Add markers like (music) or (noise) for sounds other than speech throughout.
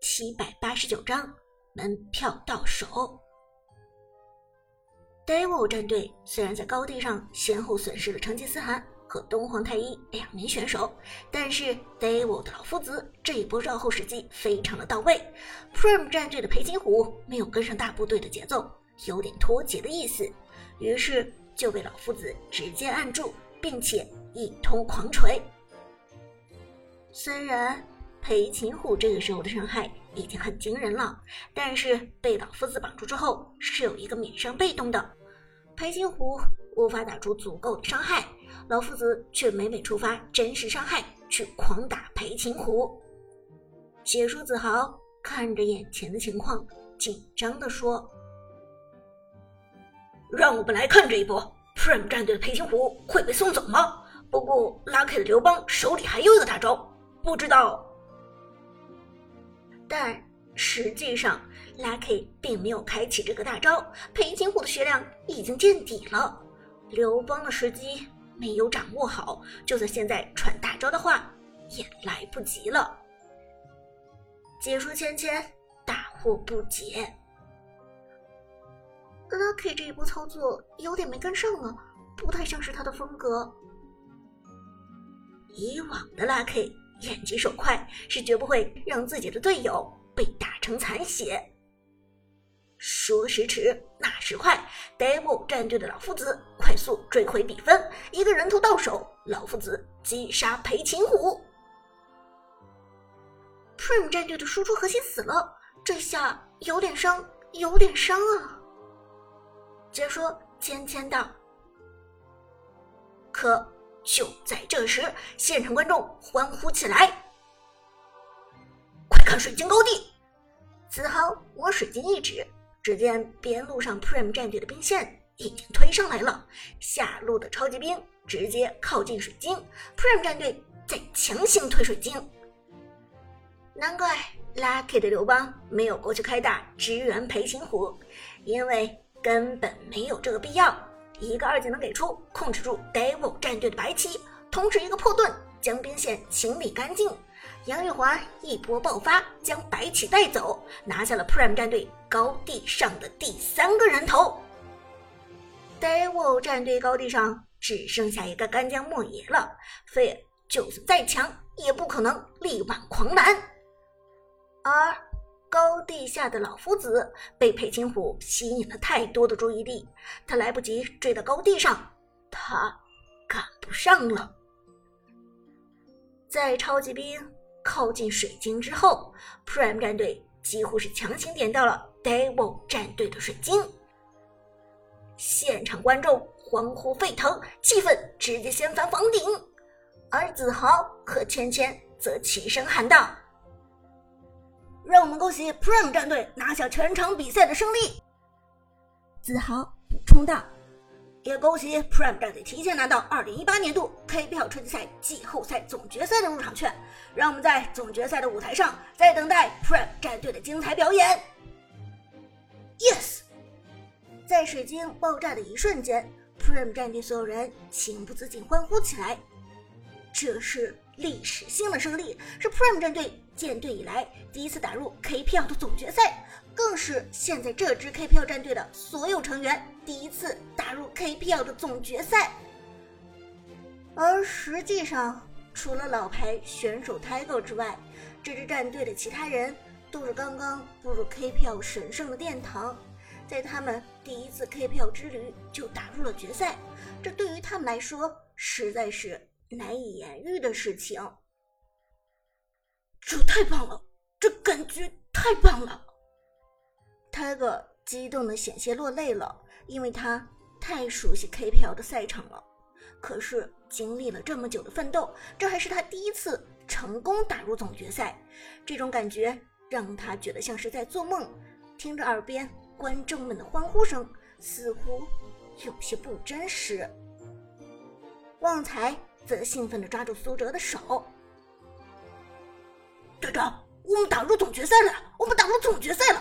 七百八十九章门票到手。Devil 战队虽然在高地上先后损失了成吉思汗和东皇太一两名选手，但是 Devil 的老夫子这一波绕后时机非常的到位。Prime 战队的裴擒虎没有跟上大部队的节奏，有点脱节的意思，于是就被老夫子直接按住，并且一通狂锤。虽然裴擒虎这个时候的伤害已经很惊人了，但是被老夫子绑住之后是有一个免伤被动的，裴擒虎无法打出足够的伤害，老夫子却每每触发真实伤害去狂打裴擒虎。解说子豪看着眼前的情况，紧张的说：“让我们来看这一波，Prime 战队的裴擒虎会被送走吗？不过 Lucky 的刘邦手里还有一个大招。”不知道，但实际上，Lucky 并没有开启这个大招。裴擒虎的血量已经见底了，刘邦的时机没有掌握好，就算现在传大招的话，也来不及了。解说芊芊大惑不解，Lucky 这一波操作有点没跟上啊，不太像是他的风格。以往的 Lucky。眼疾手快，是绝不会让自己的队友被打成残血。说时迟，那时快，DEMO 战队的老夫子快速追回比分，一个人头到手，老夫子击杀裴擒虎。Prime 战队的输出核心死了，这下有点伤，有点伤啊。解说芊芊道：“可。”就在这时，现场观众欢呼起来：“快看水晶高地！”子豪往水晶一指，只见边路上 Prime 战队的兵线已经推上来了，下路的超级兵直接靠近水晶，Prime 战队在强行推水晶。难怪 Lucky 的刘邦没有过去开大支援裴擒虎，因为根本没有这个必要。一个二技能给出，控制住 Devil 战队的白棋，同时一个破盾将兵线清理干净。杨玉环一波爆发，将白起带走，拿下了 Prime 战队高地上的第三个人头。Devil 战队高地上只剩下一个干将莫邪了，费尔就算再强，也不可能力挽狂澜。而高地下的老夫子被裴擒虎吸引了太多的注意力，他来不及追到高地上，他赶不上了。在超级兵靠近水晶之后，Prime 战队几乎是强行点到了 Devil 战队的水晶，现场观众欢呼沸腾，气氛直接掀翻房顶，而子豪和芊芊则齐声喊道。让我们恭喜 Prime 战队拿下全场比赛的胜利。子豪补充道：“也恭喜 Prime 战队提前拿到2018年度 KPL 春季赛季后赛总决赛的入场券。让我们在总决赛的舞台上，在等待 Prime 战队的精彩表演。” Yes，在水晶爆炸的一瞬间，Prime 战队所有人情不自禁欢呼起来。这是历史性的胜利，是 Prime 战队。建队以来第一次打入 KPL 的总决赛，更是现在这支 KPL 战队的所有成员第一次打入 KPL 的总决赛。而实际上，除了老牌选手 Tiger 之外，这支战队的其他人都是刚刚步入 KPL 神圣的殿堂，在他们第一次 KPL 之旅就打入了决赛，这对于他们来说实在是难以言喻的事情。这太棒了，这感觉太棒了！Tiger 激动的险些落泪了，因为他太熟悉 KPL 的赛场了。可是经历了这么久的奋斗，这还是他第一次成功打入总决赛，这种感觉让他觉得像是在做梦。听着耳边观众们的欢呼声，似乎有些不真实。旺财则兴奋地抓住苏哲的手。队长，我们打入总决赛了！我们打入总决赛了！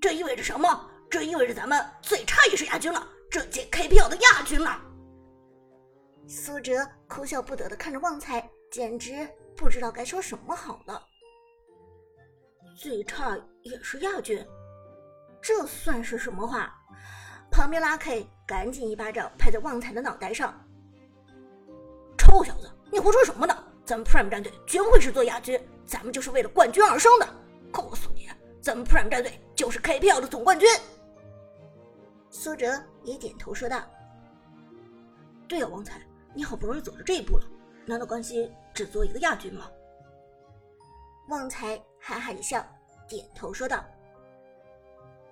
这意味着什么？这意味着咱们最差也是亚军了，这届 KPL 的亚军了。苏哲哭笑不得的看着旺财，简直不知道该说什么好了。最差也是亚军，这算是什么话？旁边拉 K 赶紧一巴掌拍在旺财的脑袋上。臭小子，你胡说什么呢？咱们 Prime 战队绝不会是做亚军，咱们就是为了冠军而生的。告诉你，咱们 Prime 战队就是 KPL 的总冠军。苏哲也点头说道：“对呀，旺财，你好不容易走到这一步了，难道甘心只做一个亚军吗？”旺财哈哈一笑，点头说道：“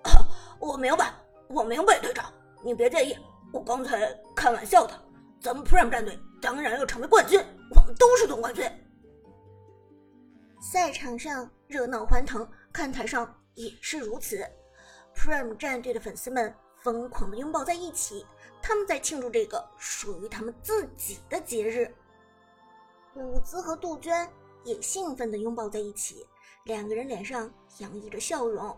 (laughs) 我明白，我明白，队长，你别介意，我刚才开玩笑的。咱们 Prime 战队当然要成为冠军，我们都是总冠军。”赛场上热闹欢腾，看台上也是如此。Prime 战队的粉丝们疯狂的拥抱在一起，他们在庆祝这个属于他们自己的节日。伍兹和杜鹃。也兴奋地拥抱在一起，两个人脸上洋溢着笑容。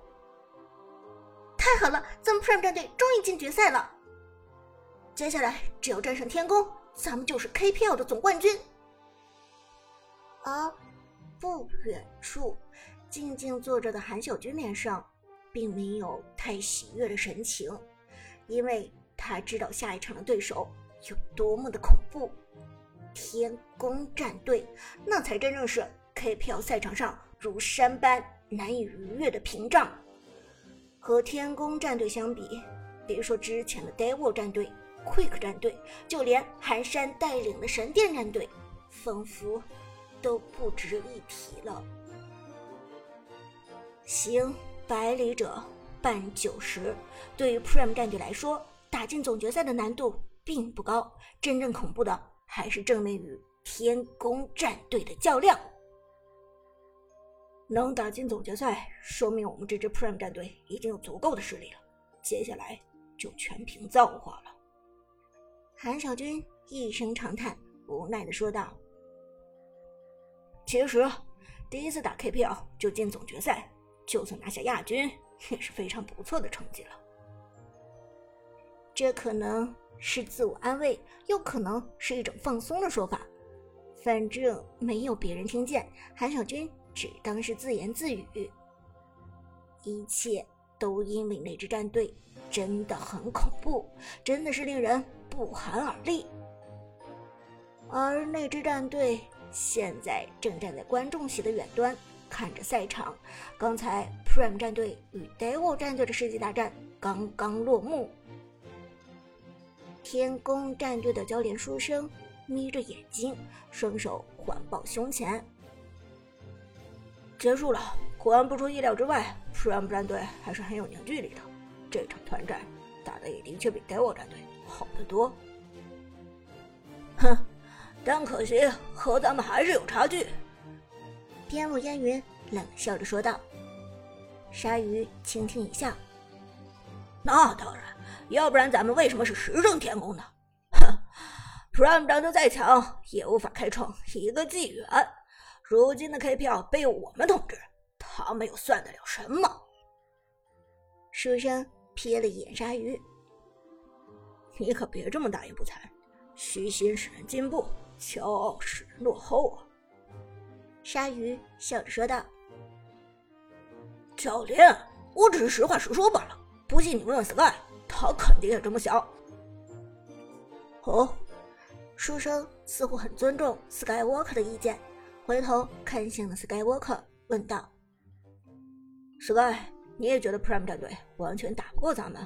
太好了，咱们 Prime 战队终于进决赛了！接下来只要战胜天宫，咱们就是 KPL 的总冠军。啊不远处，静静坐着的韩小军脸上并没有太喜悦的神情，因为他知道下一场的对手有多么的恐怖。天宫战队，那才真正是 KPL 赛场上如山般难以逾越的屏障。和天宫战队相比，别说之前的 Devil 战队、Quick 战队，就连寒山带领的神殿战队，仿佛都不值一提了。行百里者半九十，对于 Prime 战队来说，打进总决赛的难度并不高，真正恐怖的。还是正面与天宫战队的较量，能打进总决赛，说明我们这支 Prime 战队已经有足够的实力了。接下来就全凭造化了。韩小军一声长叹，无奈的说道：“其实，第一次打 KPL 就进总决赛，就算拿下亚军，也是非常不错的成绩了。这可能……”是自我安慰，又可能是一种放松的说法。反正没有别人听见，韩小军只当是自言自语。一切都因为那支战队真的很恐怖，真的是令人不寒而栗。而那支战队现在正站在观众席的远端，看着赛场。刚才 Prime 战队与 Devil 战队的世纪大战刚刚落幕。天宫战队的教练书生眯着眼睛，双手环抱胸前。结束了，果然不出意料之外，Prime 战队还是很有凝聚力的。这场团战打的也的确比 Devil 战队好得多。哼，但可惜和咱们还是有差距。边路烟云冷笑着说道。鲨鱼轻轻一笑。那当然。要不然咱们为什么是十胜天宫呢？哼，Prime 战队再强也无法开创一个纪元。如今的 KPL 被我们统治，他们又算得了什么？书生瞥了一眼鲨鱼，你可别这么大言不惭，虚心使人进步，骄傲使人落后啊！鲨鱼笑着说道：“教练，我只是实话实说罢了，不信你问问 Sky。”他肯定也这么想。哦，书生似乎很尊重 Skywalker 的意见，回头看向了 Skywalker，问道：“Sky，你也觉得 Prime 战队完全打不过咱们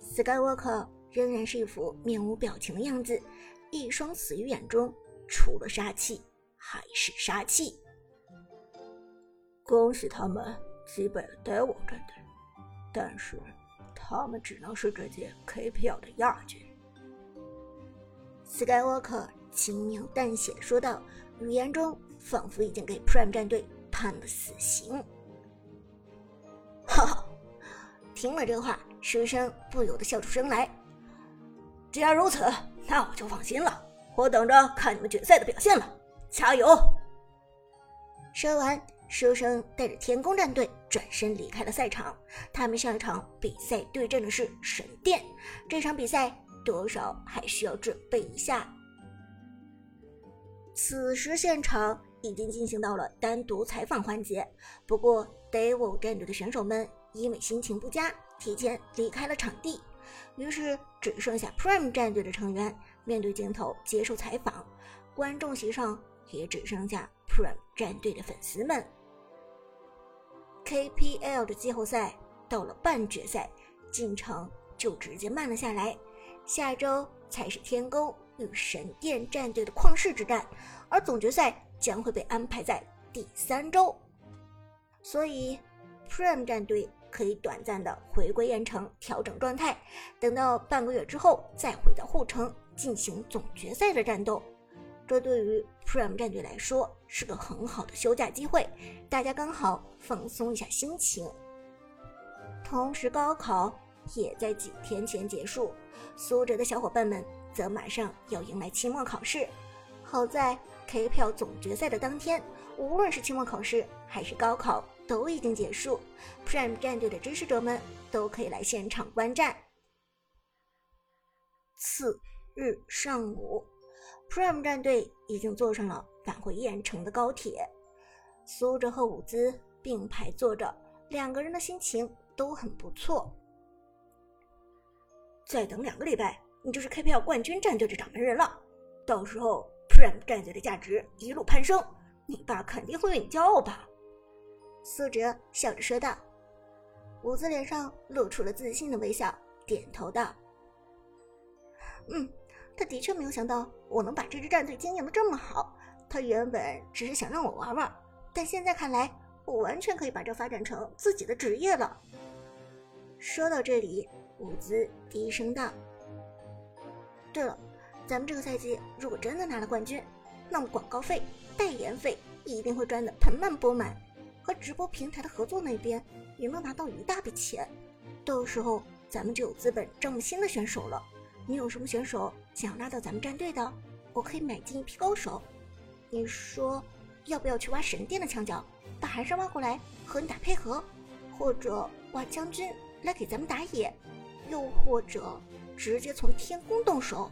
？”Skywalker 仍然是一副面无表情的样子，一双死鱼眼中除了杀气还是杀气。恭喜他们击败了 Devil 战队，但是。他们只能是这届 KPL 的亚军。Skywalker 轻描淡写的说道，语言中仿佛已经给 Prime 战队判了死刑。(laughs) 哈哈，听了这话，书生不由得笑出声来。既然如此，那我就放心了。我等着看你们决赛的表现了，加油！说完。书生带着天宫战队转身离开了赛场。他们上一场比赛对阵的是神殿，这场比赛多少还需要准备一下。此时现场已经进行到了单独采访环节。不过，Devil 战队的选手们因为心情不佳，提前离开了场地，于是只剩下 Prime 战队的成员面对镜头接受采访。观众席上也只剩下 Prime 战队的粉丝们。KPL 的季后赛到了半决赛，进程就直接慢了下来。下周才是天宫与神殿战队的旷世之战，而总决赛将会被安排在第三周，所以 Prime 战队可以短暂的回归盐城调整状态，等到半个月之后再回到护城进行总决赛的战斗。这对于 Prime 战队来说是个很好的休假机会，大家刚好放松一下心情。同时，高考也在几天前结束，苏哲的小伙伴们则马上要迎来期末考试。好在 K 票总决赛的当天，无论是期末考试还是高考都已经结束，Prime 战队的支持者们都可以来现场观战。次日上午。Prime 战队已经坐上了返回燕城的高铁，苏哲和伍兹并排坐着，两个人的心情都很不错。再等两个礼拜，你就是 KPL 冠军战队的掌门人了。到时候 Prime 战队的价值一路攀升，你爸肯定会为你骄傲吧？苏哲笑着说道。伍兹脸上露出了自信的微笑，点头道：“嗯。”他的确没有想到我能把这支战队经营的这么好。他原本只是想让我玩玩，但现在看来，我完全可以把这发展成自己的职业了。说到这里，伍兹低声道：“对了，咱们这个赛季如果真的拿了冠军，那么广告费、代言费一定会赚得盆满钵满，和直播平台的合作那边也能拿到一大笔钱。到时候咱们就有资本招募新的选手了。”你有什么选手想要拉到咱们战队的？我可以买进一批高手。你说要不要去挖神殿的墙角，把寒山挖过来和你打配合，或者挖将军来给咱们打野，又或者直接从天宫动手？